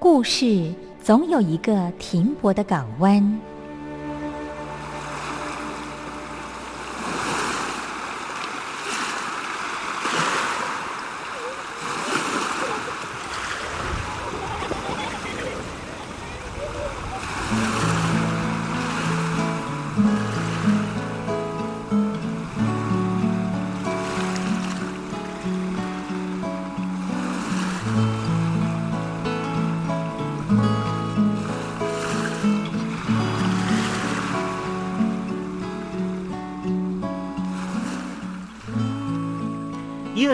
故事总有一个停泊的港湾。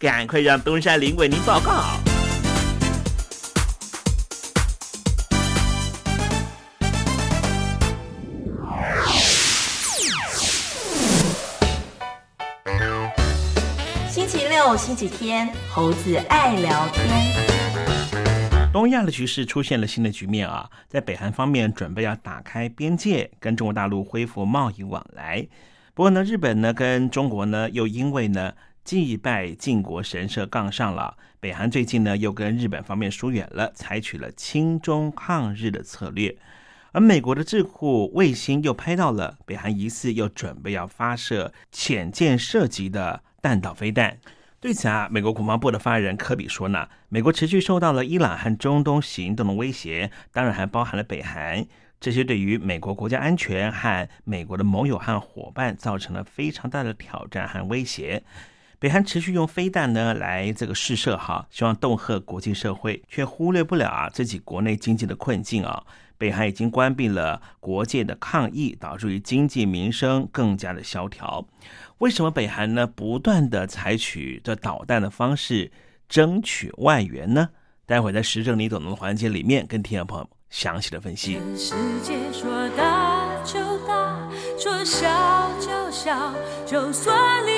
赶快让东山林为您报告。星期六、星期天，猴子爱聊天。东亚的局势出现了新的局面啊，在北韩方面准备要打开边界，跟中国大陆恢复贸易往来。不过呢，日本呢跟中国呢又因为呢。祭拜靖国神社杠上了，北韩最近呢又跟日本方面疏远了，采取了亲中抗日的策略。而美国的智库卫星又拍到了北韩疑似又准备要发射浅舰射击的弹道飞弹。对此啊，美国国防部的发言人科比说呢，美国持续受到了伊朗和中东行动的威胁，当然还包含了北韩，这些对于美国国家安全和美国的盟友和伙伴造成了非常大的挑战和威胁。北韩持续用飞弹呢来这个试射哈，希望恫吓国际社会，却忽略不了啊自己国内经济的困境啊。北韩已经关闭了国界的抗议，导致于经济民生更加的萧条。为什么北韩呢不断的采取这导弹的方式争取外援呢？待会在时政你懂的环节里面，跟听众朋友详细的分析。世界说大就大，说小就小，就算你。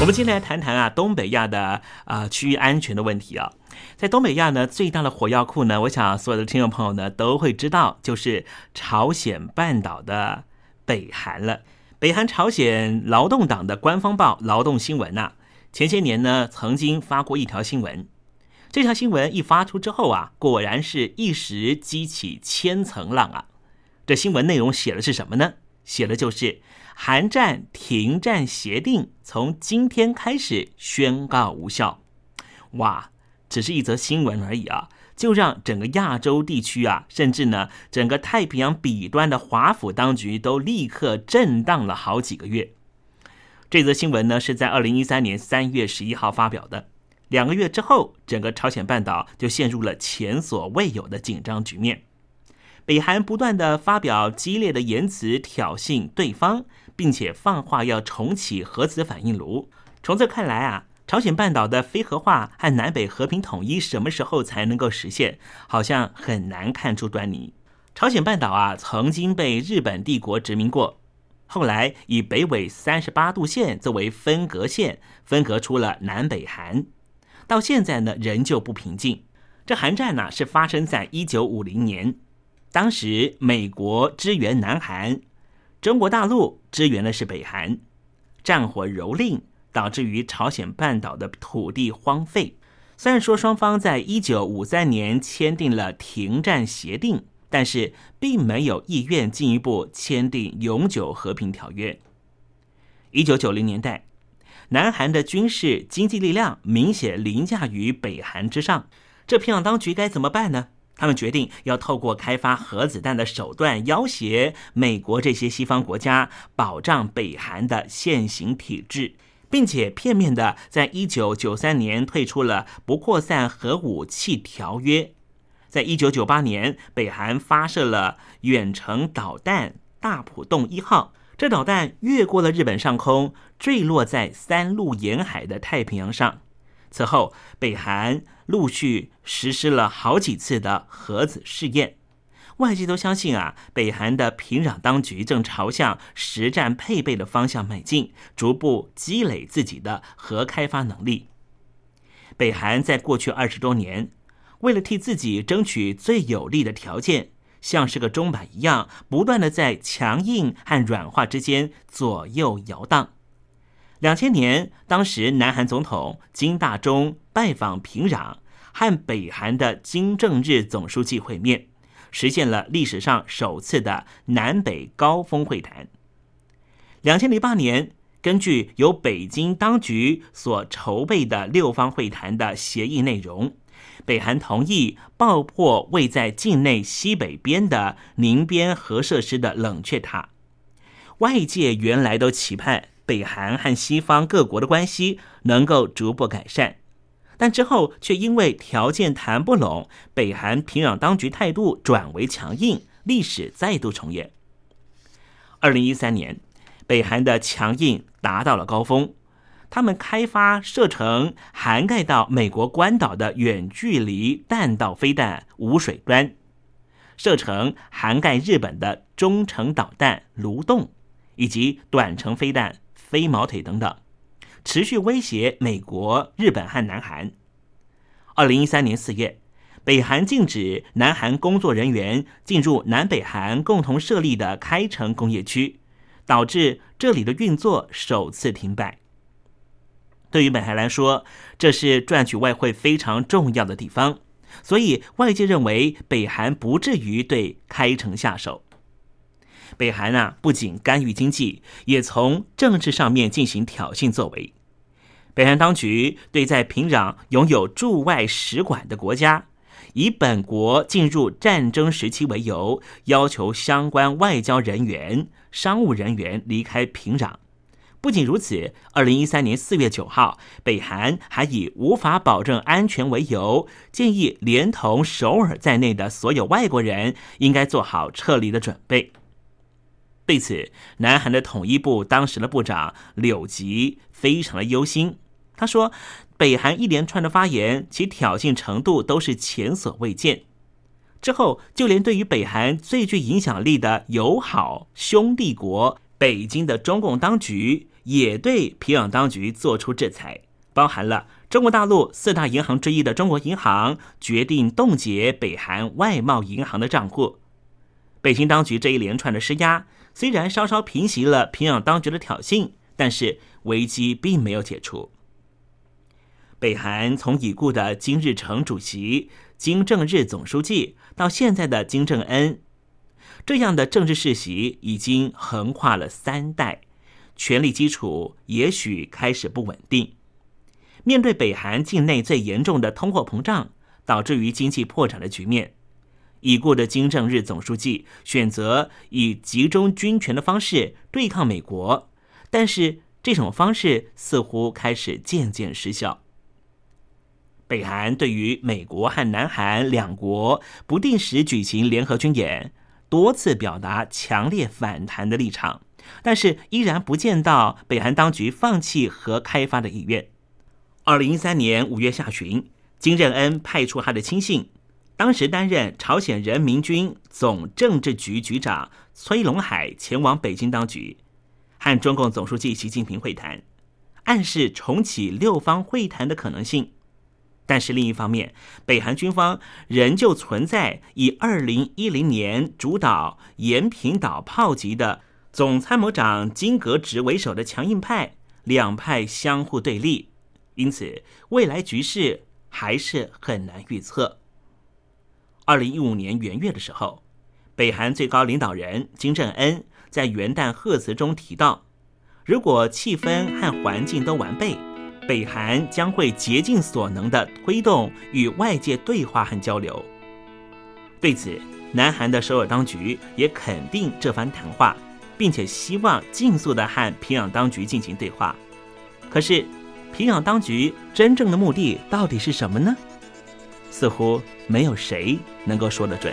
我们今天来谈谈啊，东北亚的啊区域安全的问题啊。在东北亚呢，最大的火药库呢，我想所有的听众朋友呢都会知道，就是朝鲜半岛的北韩了。北韩朝鲜劳动党的官方报《劳动新闻》呐，前些年呢曾经发过一条新闻。这条新闻一发出之后啊，果然是一时激起千层浪啊。这新闻内容写的是什么呢？写的就是韩战停战协定从今天开始宣告无效。哇，只是一则新闻而已啊，就让整个亚洲地区啊，甚至呢整个太平洋彼端的华府当局都立刻震荡了好几个月。这则新闻呢是在二零一三年三月十一号发表的。两个月之后，整个朝鲜半岛就陷入了前所未有的紧张局面。北韩不断的发表激烈的言辞挑衅对方，并且放话要重启核子反应炉。从这看来啊，朝鲜半岛的非核化和南北和平统一什么时候才能够实现，好像很难看出端倪。朝鲜半岛啊，曾经被日本帝国殖民过，后来以北纬三十八度线作为分隔线，分隔出了南北韩。到现在呢，仍旧不平静。这韩战呢，是发生在一九五零年，当时美国支援南韩，中国大陆支援的是北韩，战火蹂躏，导致于朝鲜半岛的土地荒废。虽然说双方在一九五三年签订了停战协定，但是并没有意愿进一步签订永久和平条约。一九九零年代。南韩的军事经济力量明显凌驾于北韩之上，这平壤当局该怎么办呢？他们决定要透过开发核子弹的手段要挟美国这些西方国家，保障北韩的现行体制，并且片面的在一九九三年退出了不扩散核武器条约。在一九九八年，北韩发射了远程导弹大浦洞一号。这导弹越过了日本上空，坠落在三陆沿海的太平洋上。此后，北韩陆续实施了好几次的核子试验。外界都相信啊，北韩的平壤当局正朝向实战配备的方向迈进，逐步积累自己的核开发能力。北韩在过去二十多年，为了替自己争取最有利的条件。像是个钟摆一样，不断的在强硬和软化之间左右摇荡。两千年，当时南韩总统金大中拜访平壤，和北韩的金正日总书记会面，实现了历史上首次的南北高峰会谈。两千零八年，根据由北京当局所筹备的六方会谈的协议内容。北韩同意爆破位在境内西北边的宁边核设施的冷却塔。外界原来都期盼北韩和西方各国的关系能够逐步改善，但之后却因为条件谈不拢，北韩平壤当局态度转为强硬，历史再度重演。二零一三年，北韩的强硬达到了高峰。他们开发射程涵盖到美国关岛的远距离弹道飞弹“无水端”，射程涵盖日本的中程导弹“卢洞”，以及短程飞弹“飞毛腿”等等，持续威胁美国、日本和南韩。二零一三年四月，北韩禁止南韩工作人员进入南北韩共同设立的开城工业区，导致这里的运作首次停摆。对于北韩来说，这是赚取外汇非常重要的地方，所以外界认为北韩不至于对开城下手。北韩啊，不仅干预经济，也从政治上面进行挑衅作为。北韩当局对在平壤拥有驻外使馆的国家，以本国进入战争时期为由，要求相关外交人员、商务人员离开平壤。不仅如此，二零一三年四月九号，北韩还以无法保证安全为由，建议连同首尔在内的所有外国人应该做好撤离的准备。对此，南韩的统一部当时的部长柳吉非常的忧心。他说：“北韩一连串的发言，其挑衅程度都是前所未见。之后，就连对于北韩最具影响力的友好兄弟国。”北京的中共当局也对平壤当局做出制裁，包含了中国大陆四大银行之一的中国银行决定冻结北韩外贸银行的账户。北京当局这一连串的施压，虽然稍稍平息了平壤当局的挑衅，但是危机并没有解除。北韩从已故的金日成主席、金正日总书记到现在的金正恩，这样的政治世袭已经横跨了三代，权力基础也许开始不稳定。面对北韩境内最严重的通货膨胀，导致于经济破产的局面，已故的金正日总书记选择以集中军权的方式对抗美国，但是这种方式似乎开始渐渐失效。北韩对于美国和南韩两国不定时举行联合军演，多次表达强烈反弹的立场，但是依然不见到北韩当局放弃核开发的意愿。二零一三年五月下旬，金正恩派出他的亲信，当时担任朝鲜人民军总政治局局长崔龙海前往北京当局，和中共总书记习近平会谈，暗示重启六方会谈的可能性。但是另一方面，北韩军方仍旧存在以二零一零年主导延坪岛炮击的总参谋长金格直为首的强硬派，两派相互对立，因此未来局势还是很难预测。二零一五年元月的时候，北韩最高领导人金正恩在元旦贺词中提到，如果气氛和环境都完备。北韩将会竭尽所能的推动与外界对话和交流。对此，南韩的首尔当局也肯定这番谈话，并且希望尽速的和平壤当局进行对话。可是，平壤当局真正的目的到底是什么呢？似乎没有谁能够说得准。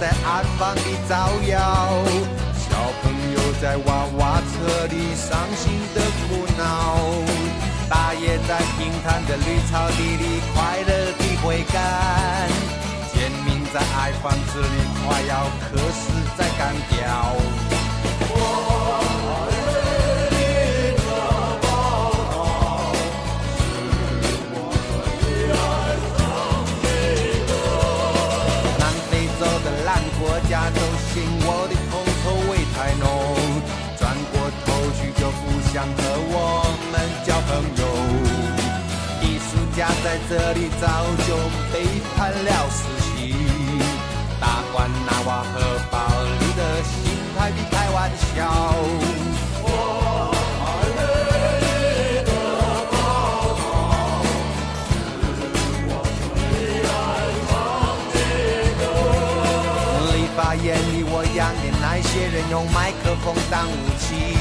在暗房里造谣，小朋友在娃娃车里伤心的哭闹，大爷在平坦的绿草地里快乐地挥杆，贱民在矮房子里快要渴死在干掉。在这里早就背叛了实习，大关纳瓦河堡里的新台币开玩笑。立法院里，我养的那些人用麦克风当武器，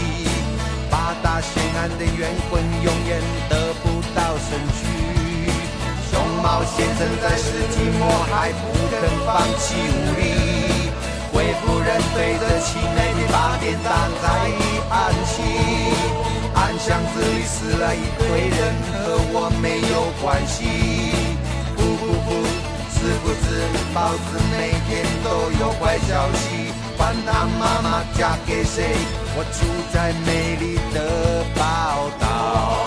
八大悬案的冤魂永远得不到伸屈。熊猫先生在世纪末还不肯放弃武力，贵夫人对着凄美的八点档在叹息，暗箱子里死了一堆人，和我没有关系。不不不。是不知报纸每天都有坏消息？管他妈妈嫁给谁，我住在美丽的宝岛。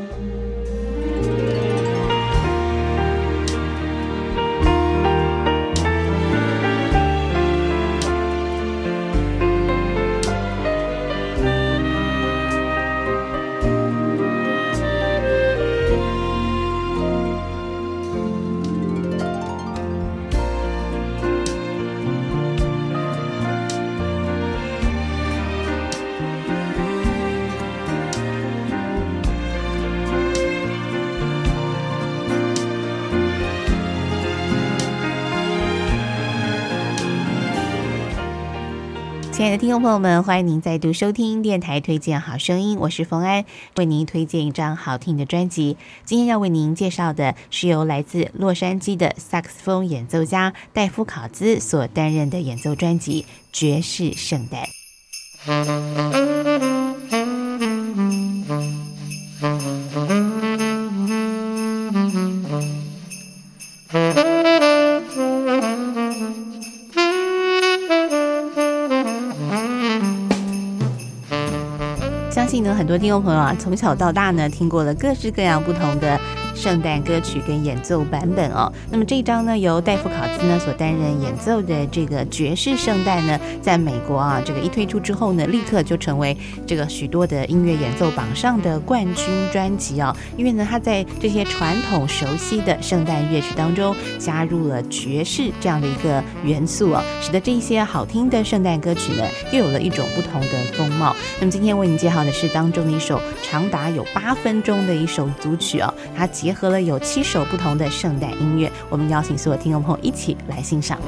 亲爱的听众朋友们，欢迎您再度收听电台推荐好声音，我是冯安，为您推荐一张好听的专辑。今天要为您介绍的是由来自洛杉矶的萨克斯风演奏家戴夫考兹所担任的演奏专辑《爵士圣诞》。多听众朋友啊，从小到大呢，听过了各式各样不同的圣诞歌曲跟演奏版本哦。那么这一张呢，由戴夫考兹呢所担任演奏的这个爵士圣诞呢，在美国啊，这个一推出之后呢，立刻就成为这个许多的音乐演奏榜上的冠军专辑哦。因为呢，他在这些传统熟悉的圣诞乐曲当中，加入了爵士这样的一个元素啊，使得这一些好听的圣诞歌曲呢，又有了一种不同的风貌。那么今天为您介绍的是当中的一首长达有八分钟的一首组曲哦，它结合了有七首不同的圣诞音乐，我们邀请所有听众朋友一起来欣赏。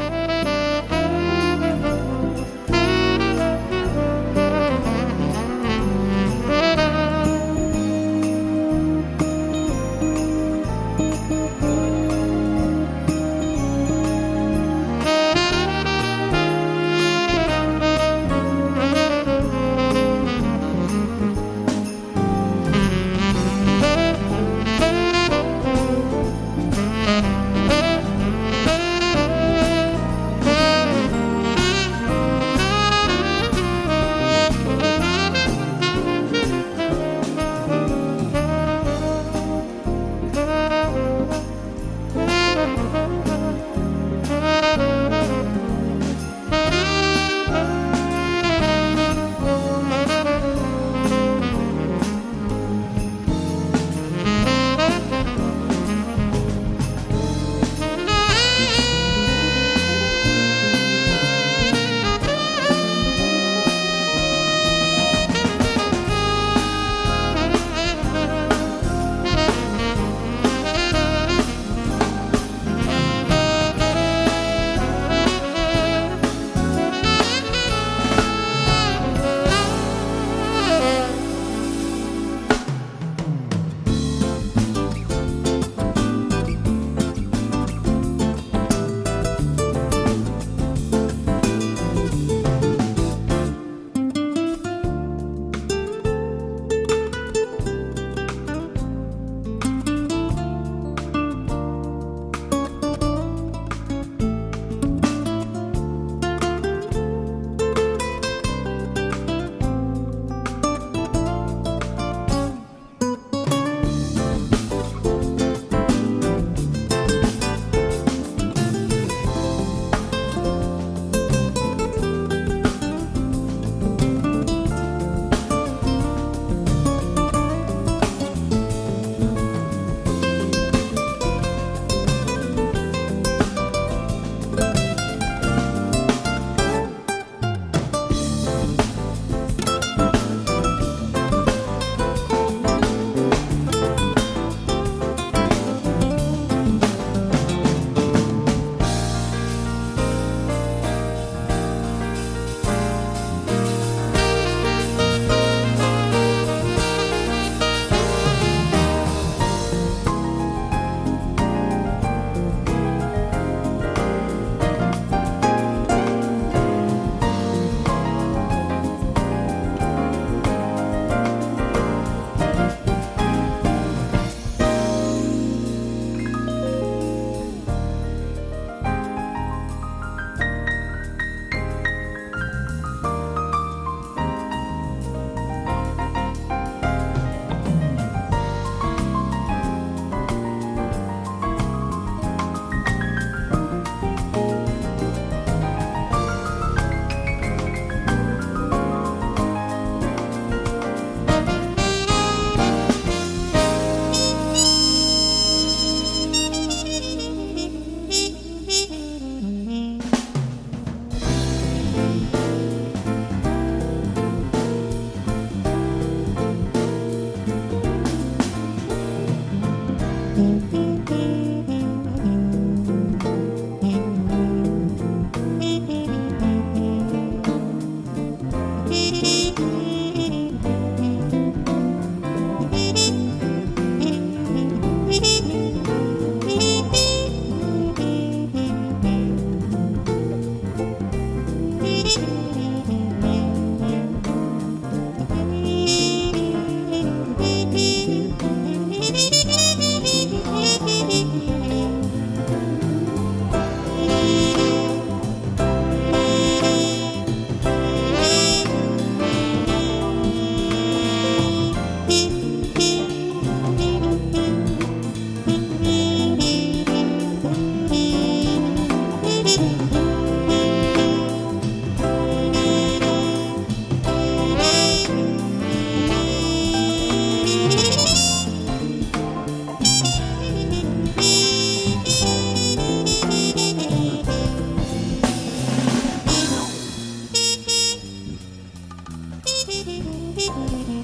Mm-hmm.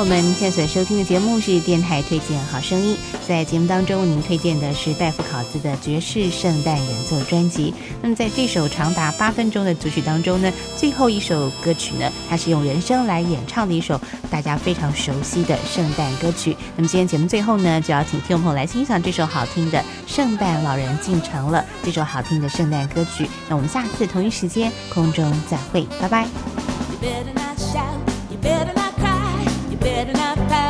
我们，现在所收听的节目是电台推荐好声音。在节目当中，为您推荐的是戴夫考兹的爵士圣诞演奏专辑。那么，在这首长达八分钟的组曲当中呢，最后一首歌曲呢，它是用人声来演唱的一首大家非常熟悉的圣诞歌曲。那么，今天节目最后呢，就要请听众朋友来欣赏这首好听的《圣诞老人进城了》这首好听的圣诞歌曲。那我们下次同一时间空中再会，拜拜。bed and I.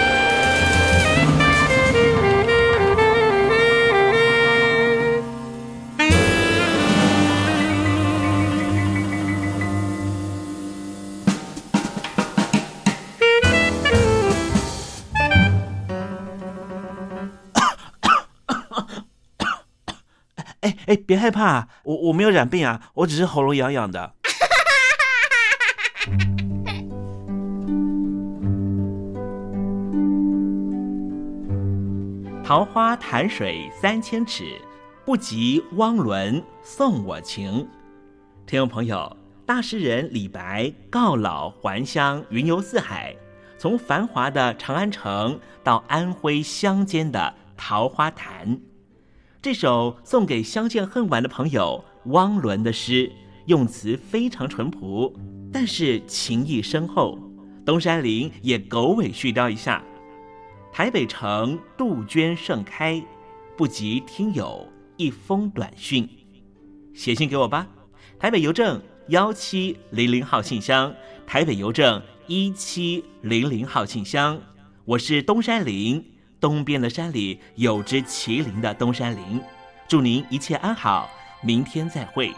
哎，别害怕，我我没有染病啊，我只是喉咙痒痒的。桃花潭水三千尺，不及汪伦送我情。听众朋友，大诗人李白告老还乡，云游四海，从繁华的长安城到安徽乡间的桃花潭。这首送给相见恨晚的朋友汪伦的诗，用词非常淳朴，但是情意深厚。东山林也狗尾续貂一下。台北城杜鹃盛开，不及听友一封短讯，写信给我吧。台北邮政幺七零零号信箱，台北邮政一七零零号信箱。我是东山林，东边的山里有只麒麟的东山林。祝您一切安好，明天再会。